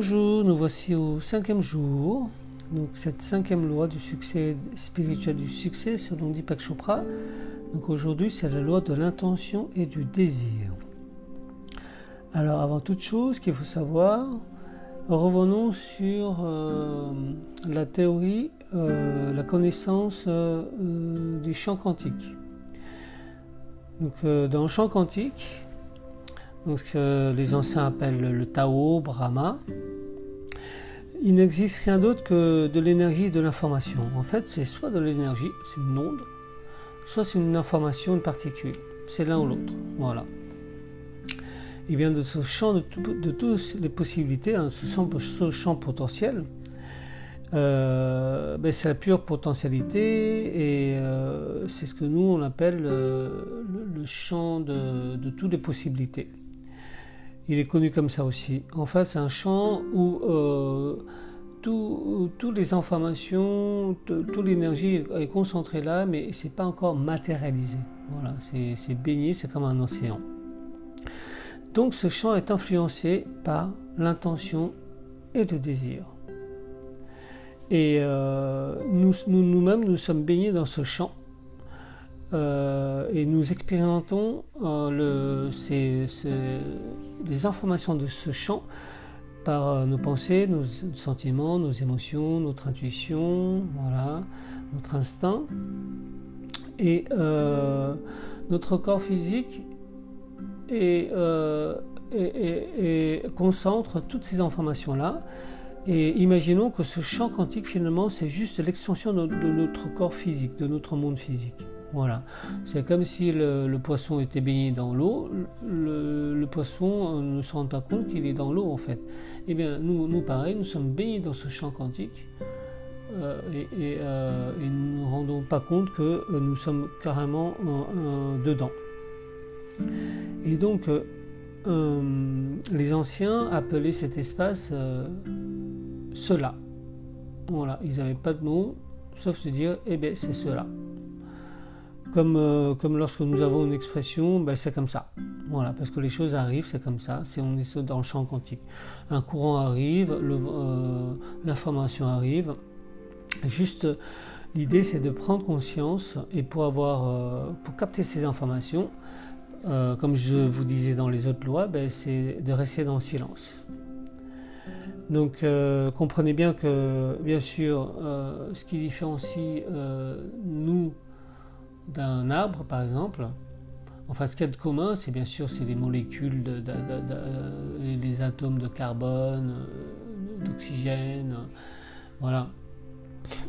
Bonjour, nous voici au cinquième jour. Donc cette cinquième loi du succès spirituel du succès, selon Deepak Chopra. Donc aujourd'hui, c'est la loi de l'intention et du désir. Alors avant toute chose, qu'il faut savoir, revenons sur euh, la théorie, euh, la connaissance euh, du champ quantique. Donc dans le champ quantique, donc, les anciens appellent le Tao, Brahma, il n'existe rien d'autre que de l'énergie et de l'information. En fait, c'est soit de l'énergie, c'est une onde, soit c'est une information, une particule. C'est l'un ou l'autre. Voilà. Et bien de ce champ de, toutes les possibilités, hein, ce, champ, potentiel, euh, ben, c'est la pure potentialité et euh, c'est ce que nous on appelle euh, le, champ de toutes les possibilités. Il est connu comme ça aussi. En fait, c'est un champ où euh, toutes les informations, toute l'énergie est concentrée là, mais c'est pas encore matérialisé. Voilà, c'est baigné, c'est comme un océan. Donc ce champ est influencé par l'intention et le désir. Et euh, nous, nous-mêmes, nous, sommes baignés dans ce champ. Euh, et nous expérimentons les informations de ce champ par euh, nos pensées, nos sentiments, nos émotions, notre intuition, voilà, notre instinct. Et euh, notre corps physique euh, et, concentre toutes ces informations-là. Et imaginons que ce champ quantique, finalement, c'est juste l'extension de notre corps physique, de notre monde physique. Voilà. C'est comme si le, poisson était baigné dans l'eau. Le, poisson ne se rend pas compte qu'il est dans l'eau en fait. Eh bien, nous, nous pareil, nous sommes baignés dans ce champ quantique euh, euh, et, nous ne nous rendons pas compte que euh, nous sommes carrément dedans. Et donc, les anciens appelaient cet espace cela. Voilà, ils n'avaient pas de mots, sauf se dire, eh bien, c'est cela. Comme, euh, comme lorsque nous avons une expression, ben c'est comme ça. Voilà, parce que les choses arrivent, c'est comme ça. On est dans le champ quantique. Un courant arrive, euh, l'information arrive. Juste, l'idée c'est de prendre conscience et pour avoir, euh, pour capter ces informations, comme je vous disais dans les autres lois, ben, c'est de rester dans le silence. Donc comprenez bien que, bien sûr, ce qui différencie nous d'un arbre, par exemple, enfin, ce qu'il y a de commun, c'est bien sûr c'est les molécules, les atomes de carbone, euh, d'oxygène, voilà,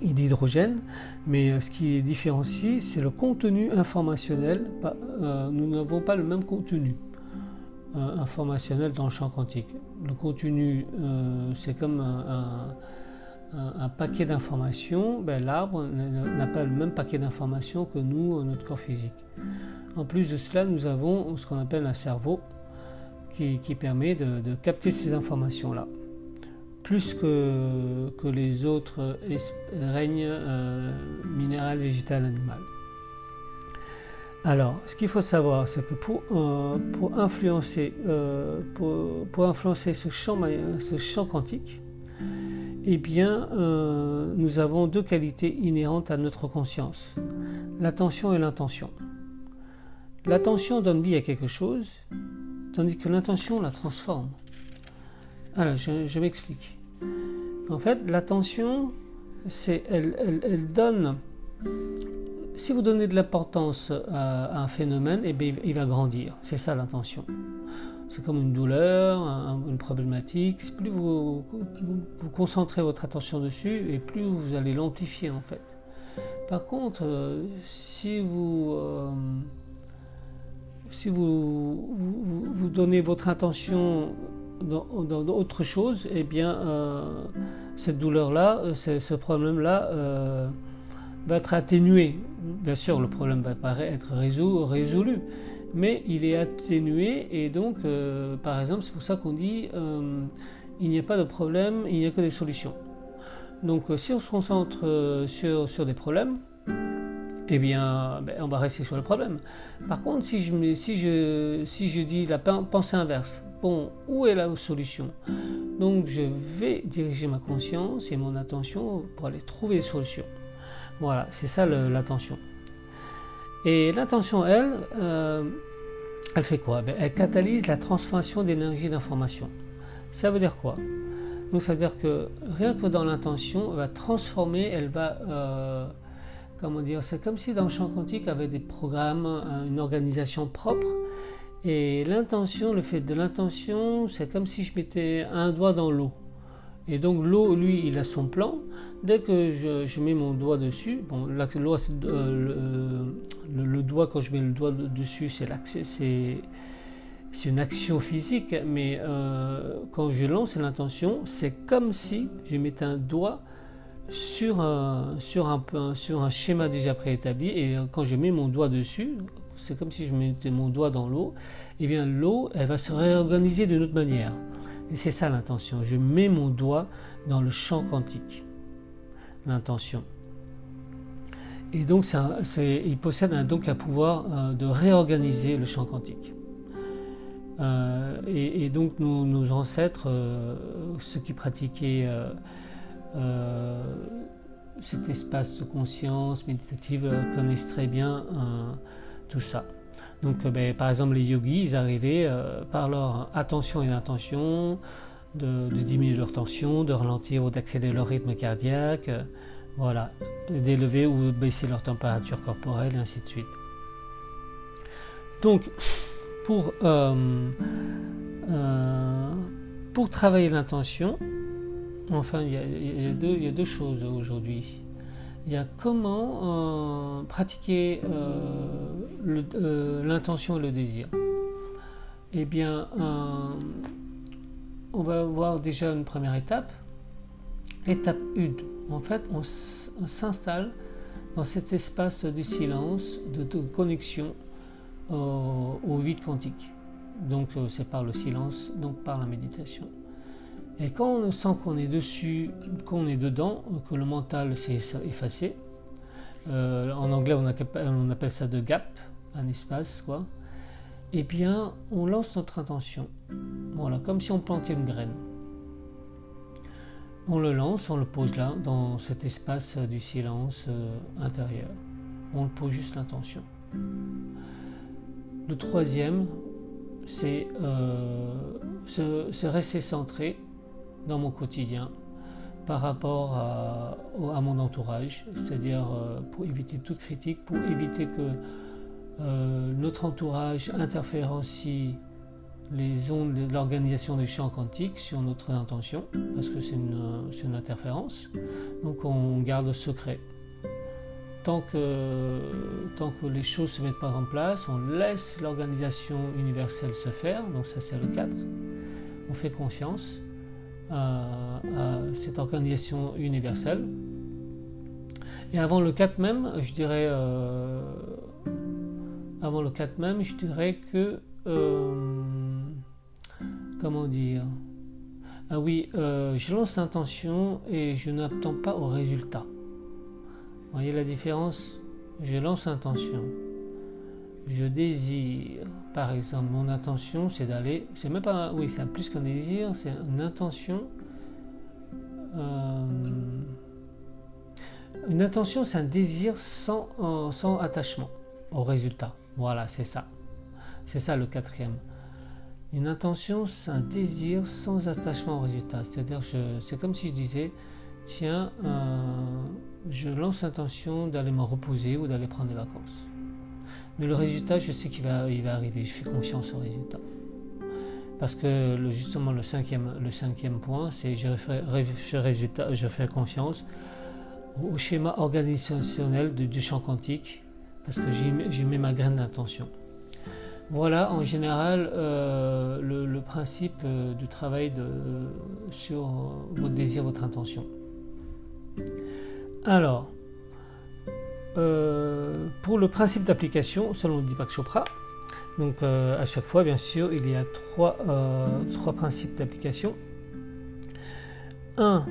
et d'hydrogène. Mais euh, ce qui est différencié, c'est le contenu informationnel. Euh, nous n'avons pas le même contenu informationnel dans le champ quantique. Le contenu, c'est comme un, paquet d'informations, ben, l'arbre n'a pas le même paquet d'informations que nous, notre corps physique. En plus de cela, nous avons ce qu'on appelle un cerveau qui, permet de, capter ces informations-là, plus que, les autres règnes euh, minéral, végétal, animal. Alors, ce qu'il faut savoir, c'est que pour, euh, influencer, euh, pour, influencer ce champ quantique, eh bien, euh, nous avons deux qualités inhérentes à notre conscience, l'attention et l'intention. L'attention donne vie à quelque chose, tandis que l'intention la transforme. Alors, je, m'explique. En fait, l'attention, elle, donne. Si vous donnez de l'importance à, un phénomène, eh il va grandir. C'est ça l'intention c'est comme une douleur, une problématique. Plus vous, vous, concentrez votre attention dessus et plus vous allez l'amplifier en fait. Par contre, euh, si vous, euh, si vous, vous, donnez votre attention dans, autre chose, eh bien, euh, cette douleur-là, ce problème-là va être atténué. Bien sûr, le problème va pas être résolu mais il est atténué et donc, euh, par exemple, c'est pour ça qu'on dit euh, il n'y a pas de problème, il n'y a que des solutions. Donc, euh, si on se concentre sur, sur des problèmes, eh bien, ben, on va rester sur le problème. Par contre, si je, si je, si je dis la pensée inverse, bon, où est la solution? Donc je vais diriger ma conscience et mon attention pour aller trouver des solutions. Voilà, c'est ça l'attention. Et l'attention, elle, euh, elle fait quoi? Ben, Elle catalyse la transformation d'énergie d'information. Ça veut dire quoi? Donc ça veut dire que rien que dans l'intention, elle va transformer, elle va... Euh, comment dire C'est comme si dans le champ quantique, il y avait des programmes, une organisation propre. Et l'intention, le fait de l'intention, c'est comme si je mettais un doigt dans l'eau. Et donc l'eau, lui, il a son plan. Dès que je, mets mon doigt dessus, bon, loi, euh, le, doigt, quand je mets le doigt dessus, c'est c'est une action physique, mais euh, quand je lance l'intention, c'est comme si je mettais un doigt sur un, sur un, sur un schéma déjà préétabli, et quand je mets mon doigt dessus, c'est comme si je mettais mon doigt dans l'eau, et eh bien l'eau, elle va se réorganiser d'une autre manière. Et c'est ça l'intention. Je mets mon doigt dans le champ quantique. L'intention. Et donc, il possède un, donc un pouvoir euh, de réorganiser le champ quantique. Euh, et, donc, nos, ancêtres, euh, ceux qui pratiquaient cet espace de conscience méditative, connaissent très bien tout ça. Donc, euh, ben, par exemple, les yogis, ils arrivaient euh, par leur attention et intention de, diminuer leur tension, de ralentir ou d'accélérer leur rythme cardiaque, euh, voilà, d'élever ou baisser leur température corporelle, et ainsi de suite. Donc, pour, pour travailler l'intention, enfin, il y, y, a deux choses aujourd'hui il y a comment euh, pratiquer euh, euh, l'intention et le désir. Eh bien, on va voir déjà une première étape. Étape 1. En fait, on s'installe dans cet espace de silence, de, connexion au vide quantique. Donc, c'est par le silence, donc par la méditation. Et quand on sent qu'on est dessus, qu'on est dedans, que le mental s'est effacé, euh, en anglais on appelle, ça de gap, un espace, quoi, eh bien on lance notre intention. Voilà, comme si on plantait une graine. On le lance, on le pose là, dans cet espace du silence euh, intérieur. On le pose juste l'intention. Le troisième, c'est euh, se, rester centré dans mon quotidien par rapport à, mon entourage, c'est-à-dire euh, pour éviter toute critique, pour éviter que euh, notre entourage interférencie les ondes de l'organisation du champ quantique sur notre intention, parce que c'est une, une, interférence. Donc on garde le secret. Tant que, tant que les choses ne se mettent pas en place, on laisse l'organisation universelle se faire, donc ça c'est le 4. On fait confiance à, cette organisation universelle. Et avant le 4 même, je dirais, euh, avant le 4 même, je dirais que, euh, comment dire, ah oui, euh, je lance l'intention et je n'attends pas au résultat. Vous voyez la différence? Je lance l'intention je désire, par exemple, mon intention, c'est d'aller, c'est même pas, oui, c'est plus qu'un désir, c'est une intention. Euh, une intention, c'est un désir sans, euh, sans attachement au résultat. Voilà, c'est ça. C'est ça le quatrième. Une intention, c'est un désir sans attachement au résultat. C'est-à-dire, c'est comme si je disais, tiens, euh, je lance l'intention d'aller me reposer ou d'aller prendre des vacances. Mais le résultat, je sais qu'il va, il va arriver. Je fais confiance au résultat. Parce que justement, le cinquième, le cinquième point, c'est je fais, je fais confiance au schéma organisationnel du champ quantique, parce que j'y mets ma graine d'intention. Voilà en général euh, le, principe euh, du travail sur votre désir, votre intention. Alors, euh, pour le principe d'application, selon Deepak Chopra, donc euh, à chaque fois, bien sûr, il y a trois, euh, trois principes d'application. Un,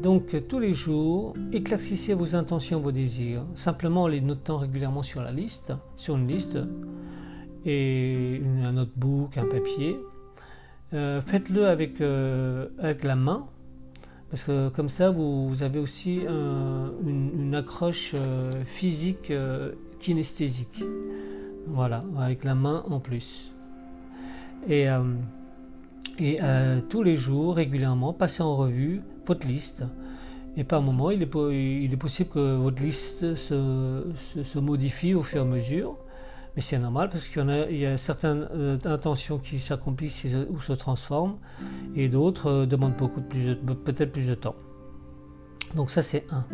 donc tous les jours, éclaircissez vos intentions, vos désirs, simplement en les notant régulièrement sur la liste, sur une liste, et un notebook, un papier. faites-le avec, avec la main, parce que comme ça, vous, avez aussi une, accroche physique kinesthésique. Voilà, avec la main en plus. Et, et tous les jours, régulièrement, passez en revue votre liste et par moment, il est, possible que votre liste se, modifie au fur et à mesure. Mais c'est normal parce qu'il y, a, certaines euh, intentions qui s'accomplissent ou se transforment et d'autres euh, demandent beaucoup plus, peut-être plus de temps. Donc ça c'est un.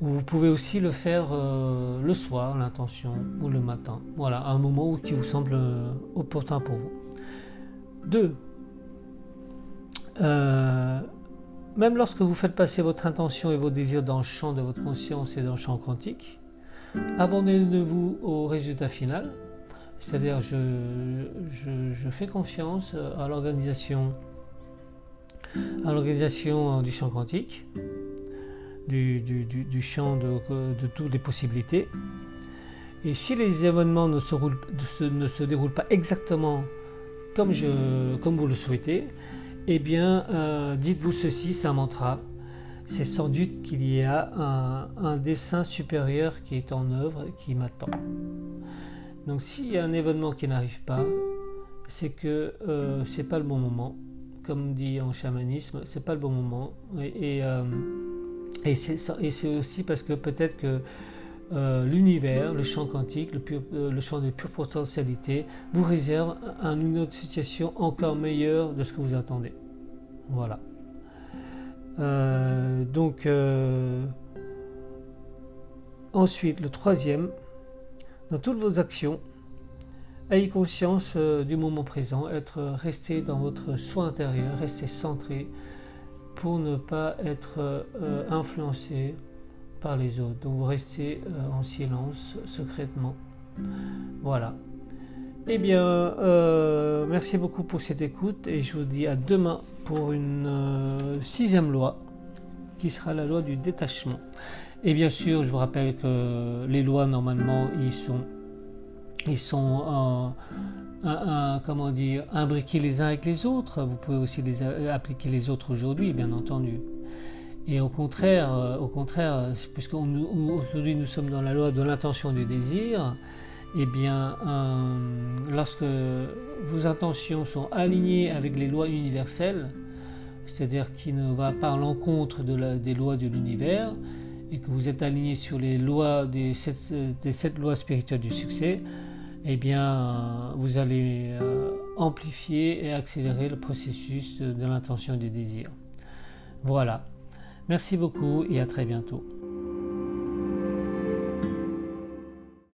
Vous pouvez aussi le faire euh, le soir, l'intention, ou le matin. Voilà, à un moment où, qui vous semble opportun pour vous. Deux. Même lorsque vous faites passer votre intention et vos désirs dans le champ de votre conscience et dans le champ quantique, abandonnez-vous au résultat final. C'est-à-dire, je, je, fais confiance à l'organisation, du champ quantique, du, champ de, toutes les possibilités. Et si les événements ne se, déroulent pas exactement comme vous le souhaitez, eh bien, euh, dites-vous ceci, c'est un mantra. C'est sans doute qu'il y a un, dessin supérieur qui est en œuvre, qui m'attend. Donc, s'il y a un événement qui n'arrive pas, c'est que euh, c'est pas le bon moment. Comme dit en chamanisme, c'est pas le bon moment. Et, euh, c'est aussi parce que peut-être que euh, l'univers, le champ quantique, euh, le, champ de pure potentialité, vous réserve une autre situation encore meilleure de ce que vous attendez. Voilà. Euh, donc, ensuite, le troisième, dans toutes vos actions, ayez conscience du moment présent, être resté dans votre soi intérieur, rester centré pour ne pas être influencé les autres. Donc vous restez euh, en silence secrètement. Voilà. Eh bien, euh, merci beaucoup pour cette écoute et je vous dis à demain pour une euh, sixième loi qui sera la loi du détachement. Et bien sûr, je vous rappelle que les lois normalement ils sont ils sont comment dire imbriqués les uns avec les autres. Vous pouvez aussi les appliquer les autres aujourd'hui, bien entendu. Et au contraire, euh, au contraire, puisqu'aujourd'hui nous sommes dans la loi de l'intention du désir, eh bien, euh, lorsque vos intentions sont alignées avec les lois universelles, c'est-à-dire qui ne va pas à l'encontre des lois de l'univers, et que vous êtes aligné sur les lois des sept, lois spirituelles du succès, eh bien, vous allez euh, amplifier et accélérer le processus de l'intention du désir. Voilà. Merci beaucoup et à très bientôt.